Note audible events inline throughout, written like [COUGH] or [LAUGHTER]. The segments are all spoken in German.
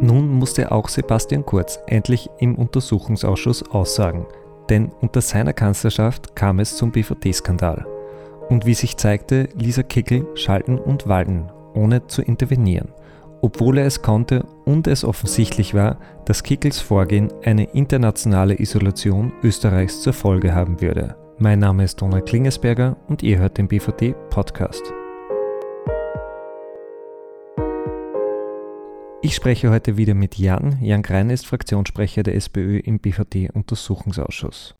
Nun musste auch Sebastian Kurz endlich im Untersuchungsausschuss aussagen, denn unter seiner Kanzlerschaft kam es zum BVD-Skandal. Und wie sich zeigte, ließ er Kickel schalten und walten, ohne zu intervenieren, obwohl er es konnte und es offensichtlich war, dass Kickels Vorgehen eine internationale Isolation Österreichs zur Folge haben würde. Mein Name ist Donald Klingesberger und ihr hört den BVD Podcast. Ich spreche heute wieder mit Jan. Jan Grein ist Fraktionssprecher der SPÖ im BVD-Untersuchungsausschuss.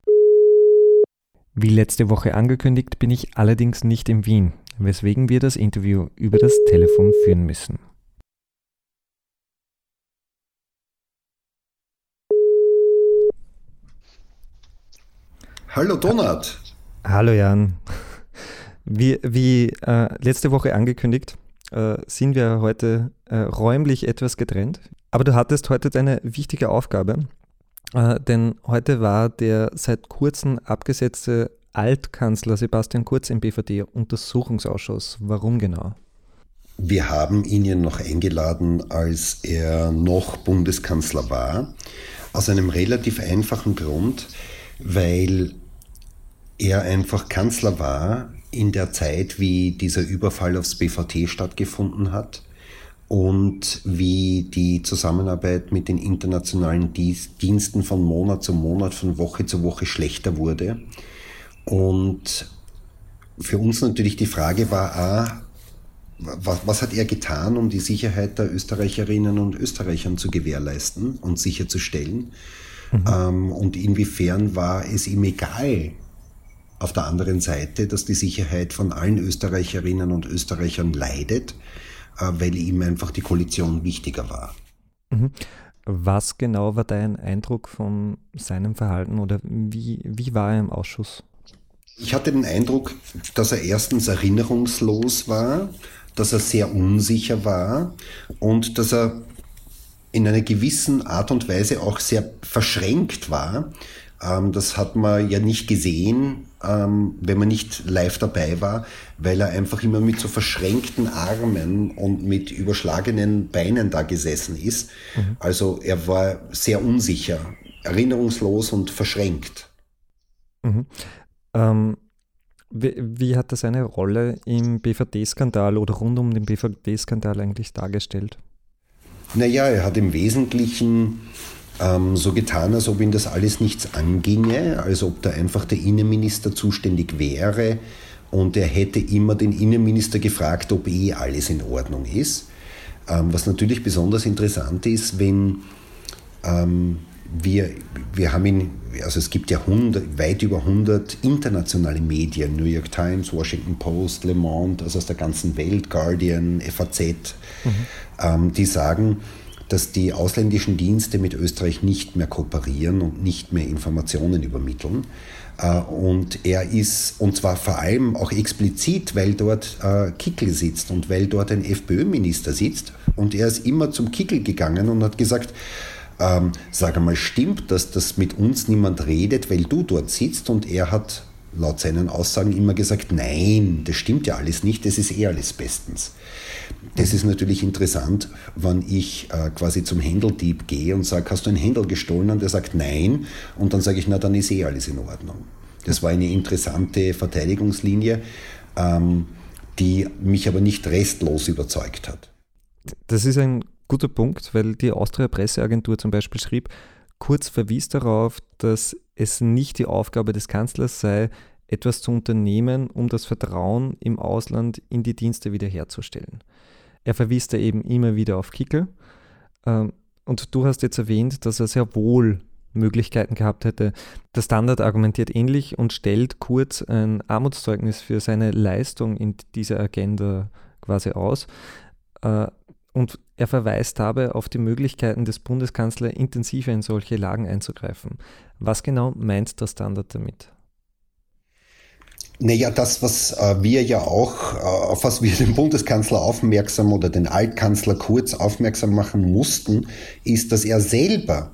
Wie letzte Woche angekündigt, bin ich allerdings nicht in Wien, weswegen wir das Interview über das Telefon führen müssen. Hallo Donat. Hallo Jan. Wie, wie äh, letzte Woche angekündigt, äh, sind wir heute äh, räumlich etwas getrennt. Aber du hattest heute deine wichtige Aufgabe, äh, denn heute war der seit kurzem abgesetzte Altkanzler Sebastian Kurz im BVD-Untersuchungsausschuss. Warum genau? Wir haben ihn ja noch eingeladen, als er noch Bundeskanzler war. Aus einem relativ einfachen Grund, weil er einfach Kanzler war in der Zeit, wie dieser Überfall aufs BVT stattgefunden hat und wie die Zusammenarbeit mit den internationalen Diensten von Monat zu Monat, von Woche zu Woche schlechter wurde. Und für uns natürlich die Frage war, ah, was, was hat er getan, um die Sicherheit der Österreicherinnen und Österreichern zu gewährleisten und sicherzustellen? Mhm. Ähm, und inwiefern war es ihm egal, auf der anderen Seite, dass die Sicherheit von allen Österreicherinnen und Österreichern leidet, äh, weil ihm einfach die Koalition wichtiger war. Mhm. Was genau war dein Eindruck von seinem Verhalten oder wie, wie war er im Ausschuss? Ich hatte den Eindruck, dass er erstens erinnerungslos war, dass er sehr unsicher war und dass er in einer gewissen Art und Weise auch sehr verschränkt war. Ähm, das hat man ja nicht gesehen, ähm, wenn man nicht live dabei war, weil er einfach immer mit so verschränkten Armen und mit überschlagenen Beinen da gesessen ist. Mhm. Also er war sehr unsicher, erinnerungslos und verschränkt. Mhm. Ähm, wie, wie, hat er seine Rolle im BVD-Skandal oder rund um den BVD-Skandal eigentlich dargestellt? Naja, er hat im Wesentlichen ähm, so getan, als ob ihn das alles nichts anginge, als ob da einfach der Innenminister zuständig wäre und er hätte immer den Innenminister gefragt, ob eh alles in Ordnung ist. Ähm, was natürlich besonders interessant ist, wenn ähm, wir, wir haben ihn, also es gibt ja 100, weit über 100 internationale Medien, New York Times, Washington Post, Le Monde, also aus der ganzen Welt, Guardian, FAZ, mhm. ähm, die sagen, dass die ausländischen Dienste mit Österreich nicht mehr kooperieren und nicht mehr Informationen übermitteln. Äh, und er ist, und zwar vor allem auch explizit, weil dort äh, Kickel sitzt und weil dort ein FPÖ-Minister sitzt. Und er ist immer zum Kickel gegangen und hat gesagt, ähm, sag einmal, stimmt, dass das mit uns niemand redet, weil du dort sitzt? Und er hat laut seinen Aussagen immer gesagt, nein, das stimmt ja alles nicht, das ist eh alles bestens. Das ist natürlich interessant, wenn ich äh, quasi zum Händeldieb gehe und sage, hast du ein Händel gestohlen? Und der sagt nein. Und dann sage ich, na, dann ist eh alles in Ordnung. Das war eine interessante Verteidigungslinie, ähm, die mich aber nicht restlos überzeugt hat. Das ist ein guter Punkt, weil die Austria Presseagentur zum Beispiel schrieb, Kurz verwies darauf, dass es nicht die Aufgabe des Kanzlers sei, etwas zu unternehmen, um das Vertrauen im Ausland in die Dienste wiederherzustellen. Er verwies da eben immer wieder auf Kickel. Ähm, und du hast jetzt erwähnt, dass er sehr wohl Möglichkeiten gehabt hätte. Der Standard argumentiert ähnlich und stellt Kurz ein Armutszeugnis für seine Leistung in dieser Agenda quasi aus. Äh, und er verweist dabei auf die Möglichkeiten des Bundeskanzlers, intensiver in solche Lagen einzugreifen. Was genau meint der Standard damit? Naja, das, was äh, wir ja auch, äh, auf was wir den Bundeskanzler aufmerksam oder den Altkanzler Kurz aufmerksam machen mussten, ist, dass er selber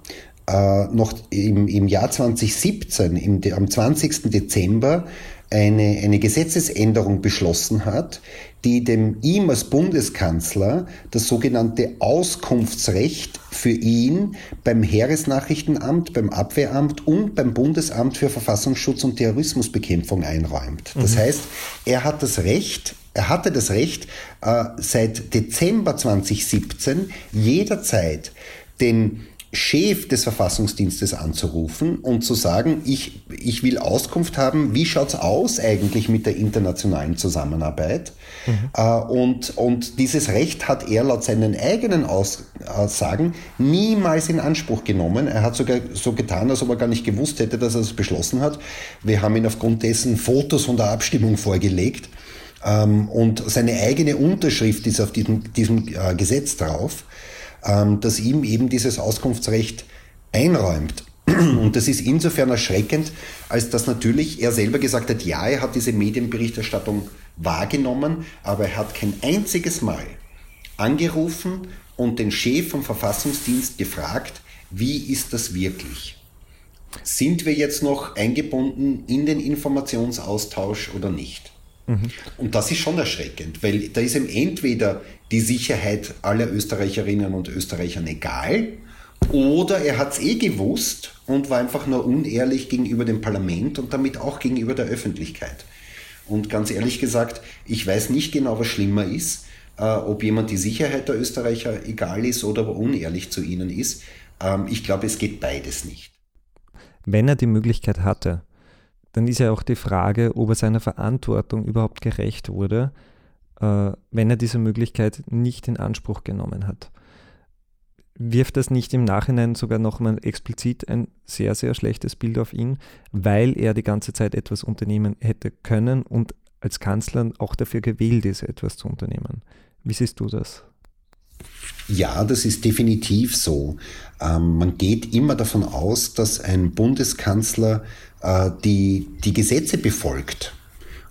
äh, noch im, im Jahr 2017, im, am 20. Dezember, eine, eine Gesetzesänderung beschlossen hat, die dem ihm als Bundeskanzler das sogenannte Auskunftsrecht für ihn beim Heeresnachrichtenamt, beim Abwehramt und beim Bundesamt für Verfassungsschutz und Terrorismusbekämpfung einräumt. Das mhm. heißt, er hat das Recht, er hatte das Recht, äh, seit Dezember 2017 jederzeit den Chef des Verfassungsdienstes anzurufen und zu sagen, ich, ich will Auskunft haben, wie schaut es aus eigentlich mit der internationalen Zusammenarbeit? Mhm. Äh, und, und dieses Recht hat er laut seinen eigenen Aussagen niemals in Anspruch genommen. Er hat sogar so getan, als ob er gar nicht gewusst hätte, dass er es beschlossen hat. Wir haben ihn aufgrund dessen Fotos von der Abstimmung vorgelegt. Ähm, und seine eigene Unterschrift ist auf diesem, diesem äh, Gesetz drauf. Ähm, das ihm eben dieses Auskunftsrecht einräumt. [CLEARS THROAT] Und das ist insofern erschreckend, als dass natürlich er selber gesagt hat, ja, er hat diese Medienberichterstattung wahrgenommen, aber er hat kein einziges Mal angerufen und den Chef vom Verfassungsdienst gefragt, wie ist das wirklich? Sind wir jetzt noch eingebunden in den Informationsaustausch oder nicht? Mhm. Und das ist schon erschreckend, weil da ist ihm entweder die Sicherheit aller Österreicherinnen und Österreichern egal, oder er hat es eh gewusst und war einfach nur unehrlich gegenüber dem Parlament und damit auch gegenüber der Öffentlichkeit. Und ganz ehrlich gesagt, ich weiß nicht genau, was schlimmer ist, äh, ob jemand die Sicherheit der Österreicher egal ist oder aber unehrlich zu ihnen ist. Ähm, ich glaube, es geht beides nicht. Wenn er die Möglichkeit hatte, dann ist ja auch die Frage, ob er seiner Verantwortung überhaupt gerecht wurde, äh, wenn er diese Möglichkeit nicht in Anspruch genommen hat. Wirft das nicht im Nachhinein sogar nochmal explizit ein sehr, sehr schlechtes Bild auf ihn, weil er die ganze Zeit etwas unternehmen hätte können und als Kanzler auch dafür gewählt ist, etwas zu unternehmen? Wie siehst du das? Ja, das ist definitiv so. Ähm, man geht immer davon aus, dass ein Bundeskanzler äh, die, die Gesetze befolgt.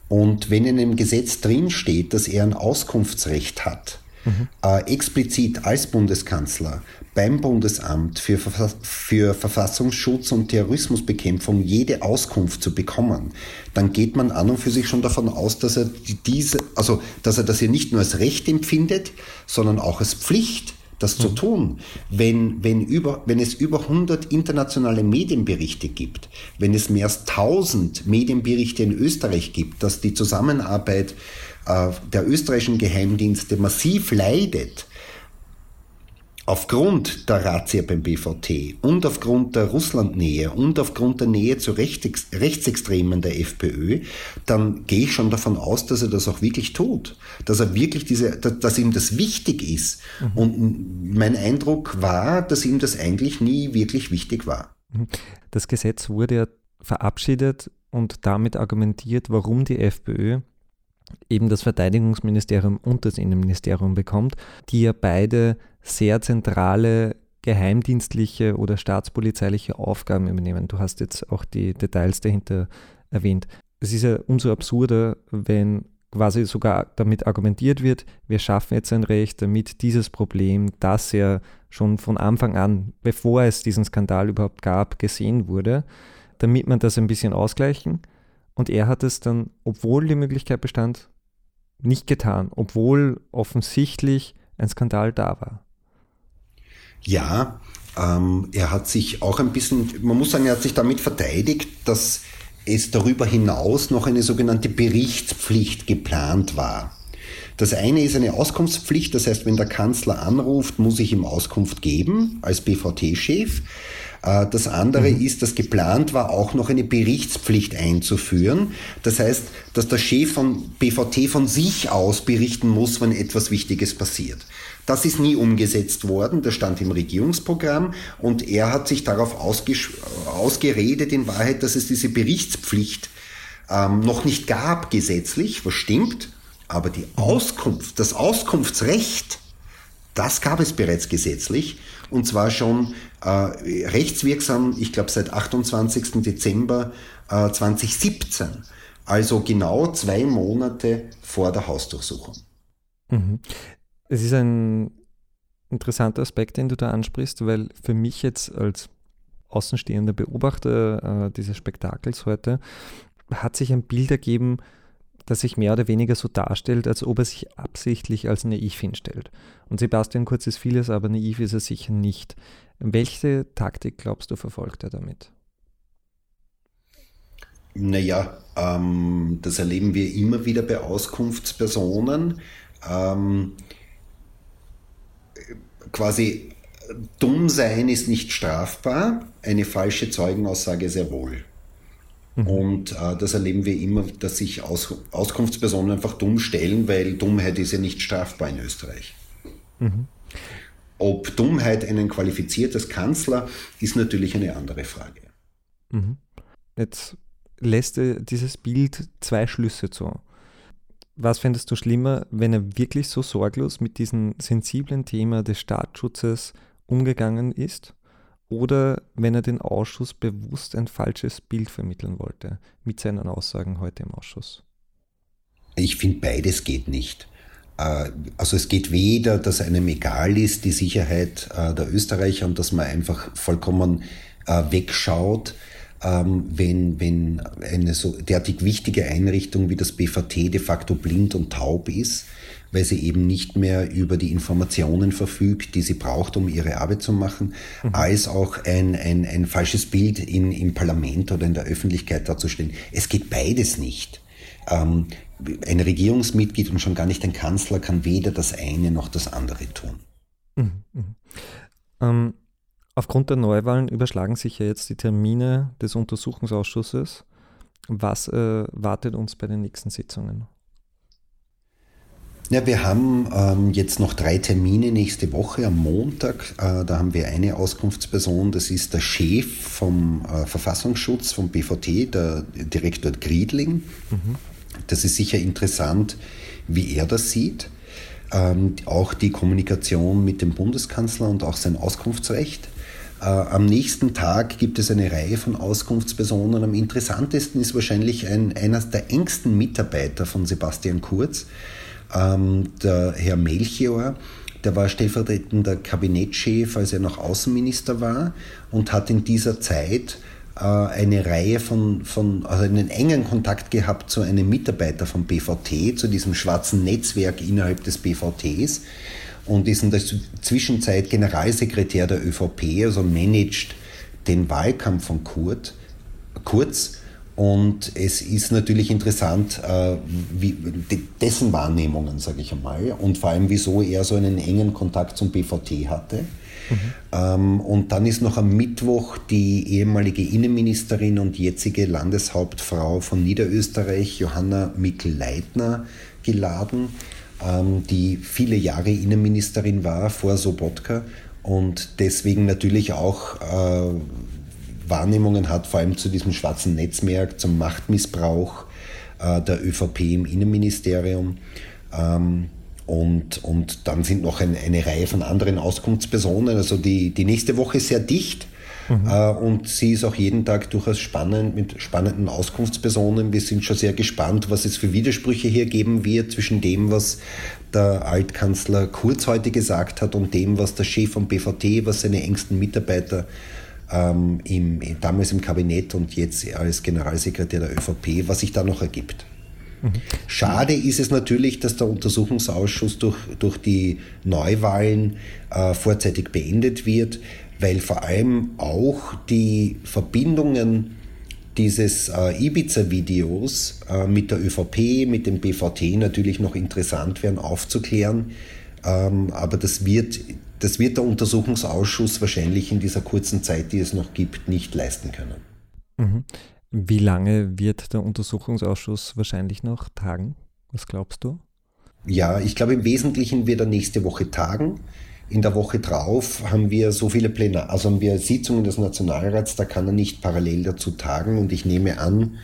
Und wenn in einem Gesetz drinsteht, dass er ein Auskunftsrecht hat, mhm. äh, explizit als Bundeskanzler beim Bundesamt für, für Verfassungsschutz und Terrorismusbekämpfung jede Auskunft zu bekommen, dann geht man an und für sich schon davon aus, dass er diese, also dass er das ja nicht nur als Recht empfindet, sondern auch als Pflicht das zu mhm. tun. Wenn, wenn, über, wenn es über 100 internationale Medienberichte gibt, wenn es mehr als 1000 Medienberichte in Österreich gibt, dass die Zusammenarbeit der österreichischen Geheimdienste massiv leidet, Aufgrund der Razzia beim BVT und aufgrund der Russlandnähe und aufgrund der Nähe zu Rechtsex Rechtsextremen der FPÖ, dann gehe ich schon davon aus, dass er das auch wirklich tut. Dass er wirklich diese, dass, dass ihm das wichtig ist. Mhm. Und mein Eindruck war, dass ihm das eigentlich nie wirklich wichtig war. Mhm. Das Gesetz wurde ja verabschiedet und damit argumentiert, warum die FPÖ eben das Verteidigungsministerium und das Innenministerium bekommt, die ja beide sehr zentrale geheimdienstliche oder staatspolizeiliche Aufgaben übernehmen. Du hast jetzt auch die Details dahinter erwähnt. Es ist ja umso absurder, wenn quasi sogar damit argumentiert wird, wir schaffen jetzt ein Recht, damit dieses Problem, das ja schon von Anfang an, bevor es diesen Skandal überhaupt gab, gesehen wurde, damit man das ein bisschen ausgleichen. Und er hat es dann, obwohl die Möglichkeit bestand, nicht getan, obwohl offensichtlich ein Skandal da war. Ja, ähm, er hat sich auch ein bisschen, man muss sagen, er hat sich damit verteidigt, dass es darüber hinaus noch eine sogenannte Berichtspflicht geplant war. Das eine ist eine Auskunftspflicht, das heißt, wenn der Kanzler anruft, muss ich ihm Auskunft geben als BVT-Chef. Äh, das andere mhm. ist, dass geplant war, auch noch eine Berichtspflicht einzuführen. Das heißt, dass der Chef von BVT von sich aus berichten muss, wenn etwas Wichtiges passiert. Das ist nie umgesetzt worden, das stand im Regierungsprogramm und er hat sich darauf ausgeredet, in Wahrheit, dass es diese Berichtspflicht ähm, noch nicht gab gesetzlich, was stimmt, aber die Auskunft, das Auskunftsrecht, das gab es bereits gesetzlich und zwar schon äh, rechtswirksam, ich glaube seit 28. Dezember äh, 2017, also genau zwei Monate vor der Hausdurchsuchung. Mhm. Es ist ein interessanter Aspekt, den du da ansprichst, weil für mich jetzt als außenstehender Beobachter äh, dieses Spektakels heute hat sich ein Bild ergeben, das sich mehr oder weniger so darstellt, als ob er sich absichtlich als naiv hinstellt. Und Sebastian Kurz ist vieles, aber naiv ist er sicher nicht. Welche Taktik glaubst du, verfolgt er damit? Naja, ähm, das erleben wir immer wieder bei Auskunftspersonen. Ähm, quasi dumm sein ist nicht strafbar, eine falsche Zeugenaussage sehr wohl. Mhm. Und äh, das erleben wir immer, dass sich Aus Auskunftspersonen einfach dumm stellen, weil Dummheit ist ja nicht strafbar in Österreich. Mhm. Ob Dummheit einen qualifiziert als Kanzler, ist natürlich eine andere Frage. Mhm. Jetzt lässt dieses Bild zwei Schlüsse zu. Was fändest du schlimmer, wenn er wirklich so sorglos mit diesem sensiblen Thema des Staatsschutzes umgegangen ist? Oder wenn er den Ausschuss bewusst ein falsches Bild vermitteln wollte mit seinen Aussagen heute im Ausschuss? Ich finde, beides geht nicht. Äh, also es geht weder, dass einem egal ist, die Sicherheit äh, der Österreicher und dass man einfach vollkommen äh, wegschaut, ähm, wenn, wenn eine so derartig wichtige Einrichtung wie das BVT de facto blind und taub ist weil sie eben nicht mehr über die Informationen verfügt, die sie braucht, um ihre Arbeit zu machen, mhm. als auch ein, ein, ein falsches Bild in, im Parlament oder in der Öffentlichkeit darzustellen. Es geht beides nicht. Ähm, ein Regierungsmitglied und schon gar nicht ein Kanzler kann weder das eine noch das andere tun. Mhm. Mhm. Ähm, aufgrund der Neuwahlen überschlagen sich ja jetzt die Termine des Untersuchungsausschusses. Was äh, wartet uns bei den nächsten Sitzungen? Ja, wir haben ähm, jetzt noch drei Termine nächste Woche am Montag. Äh, da haben wir eine Auskunftsperson, das ist der Chef vom äh, Verfassungsschutz, vom BVT, der Direktor Griedling. Mhm. Das ist sicher interessant, wie er das sieht. Ähm, auch die Kommunikation mit dem Bundeskanzler und auch sein Auskunftsrecht. Äh, am nächsten Tag gibt es eine Reihe von Auskunftspersonen. Am interessantesten ist wahrscheinlich ein, einer der engsten Mitarbeiter von Sebastian Kurz, ähm, der Herr Melchior, der war stellvertretender Kabinettschef, als er noch Außenminister war und hat in dieser Zeit äh, eine Reihe von, von, also einen engen Kontakt gehabt zu einem Mitarbeiter vom BVT, zu diesem schwarzen Netzwerk innerhalb des BVTs und ist in der Zwischenzeit Generalsekretär der ÖVP, also managt den Wahlkampf von Kurt, Kurz und es ist natürlich interessant, äh, wie, dessen Wahrnehmungen, sage ich einmal, und vor allem, wieso er so einen engen Kontakt zum BVT hatte. Mhm. Ähm, und dann ist noch am Mittwoch die ehemalige Innenministerin und jetzige Landeshauptfrau von Niederösterreich, Johanna Mikl-Leitner, geladen, die viele Jahre Innenministerin war vor Sobotka und deswegen natürlich auch äh, Wahrnehmungen hat, vor allem zu diesem schwarzen Netzwerk, zum Machtmissbrauch äh, der ÖVP im Innenministerium. Ähm, und, und dann sind noch ein, eine Reihe von anderen Auskunftspersonen. Also die, die nächste Woche ist sehr dicht. Mhm. Äh, und sie ist auch jeden Tag durchaus spannend mit spannenden Auskunftspersonen. Wir sind schon sehr gespannt, was es für Widersprüche hier geben wird zwischen dem, was der Altkanzler Kurz heute gesagt hat und dem, was der Chef vom BVT, was seine engsten Mitarbeiter ähm, im, damals im Kabinett und jetzt als Generalsekretär der ÖVP, was sich da noch ergibt. Mhm. Schade ist es natürlich, dass der Untersuchungsausschuss durch, durch die Neuwahlen äh, vorzeitig beendet wird, weil vor allem auch die Verbindungen dieses äh, Ibiza-Videos äh, mit der ÖVP, mit dem BVT natürlich noch interessant werden aufzuklären. Ähm, aber das wird das wird der Untersuchungsausschuss wahrscheinlich in dieser kurzen Zeit, die es noch gibt, nicht leisten können. Mhm. Wie lange wird der Untersuchungsausschuss wahrscheinlich noch tagen? Was glaubst du? Ja, ich glaube im Wesentlichen wird er nächste Woche tagen. In der Woche drauf haben wir so viele Pläne, also haben wir Sitzungen des Nationalrats, da kann er nicht parallel dazu tagen und ich nehme an,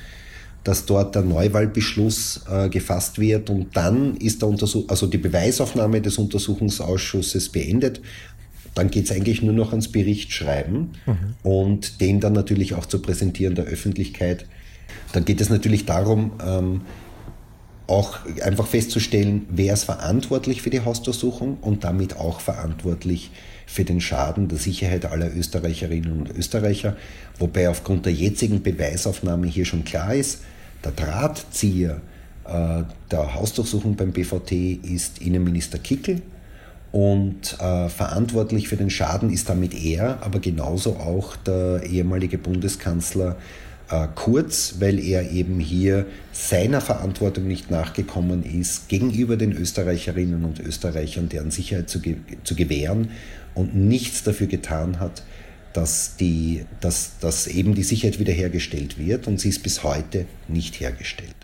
dass dort der Neuwahlbeschluss äh, gefasst wird und dann ist der Untersuch also die Beweisaufnahme des Untersuchungsausschusses beendet. Dann geht es eigentlich nur noch ans Berichtsschreiben mhm. und den dann natürlich auch zu präsentieren der Öffentlichkeit. Dann geht es natürlich darum, ähm, auch einfach festzustellen, wer ist verantwortlich für die Hausdurchsuchung und damit auch verantwortlich für den Schaden der Sicherheit aller Österreicherinnen und Österreicher. Wobei aufgrund der jetzigen Beweisaufnahme hier schon klar ist, Der Drahtzieher äh, der Hausdurchsuchung beim BVT ist Innenminister Kickel und äh, verantwortlich für den Schaden ist damit er, aber genauso auch der ehemalige Bundeskanzler äh, Kurz, weil er eben hier seiner Verantwortung nicht nachgekommen ist, gegenüber den Österreicherinnen und Österreichern deren Sicherheit zu, ge zu gewähren und nichts dafür getan hat, dass, die, dass, dass eben die Sicherheit wiederhergestellt wird und sie ist bis heute nicht hergestellt.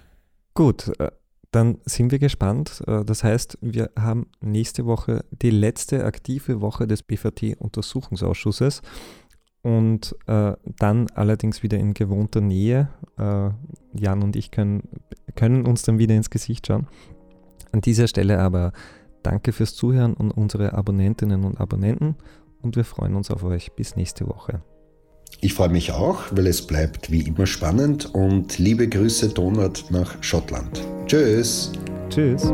Gut, äh, dann sind wir gespannt. Äh, das heißt, wir haben nächste Woche die letzte aktive Woche des BVT-Untersuchungsausschusses und äh, dann allerdings wieder in gewohnter Nähe. Äh, Jan und ich können, können uns dann wieder ins Gesicht schauen. An dieser Stelle aber danke fürs Zuhören und unsere Abonnentinnen und Abonnenten und wir freuen uns auf euch. Bis nächste Woche. Ich freue mich auch, weil es bleibt wie immer spannend und liebe Grüße Donald nach Schottland. Tschüss. Tschüss.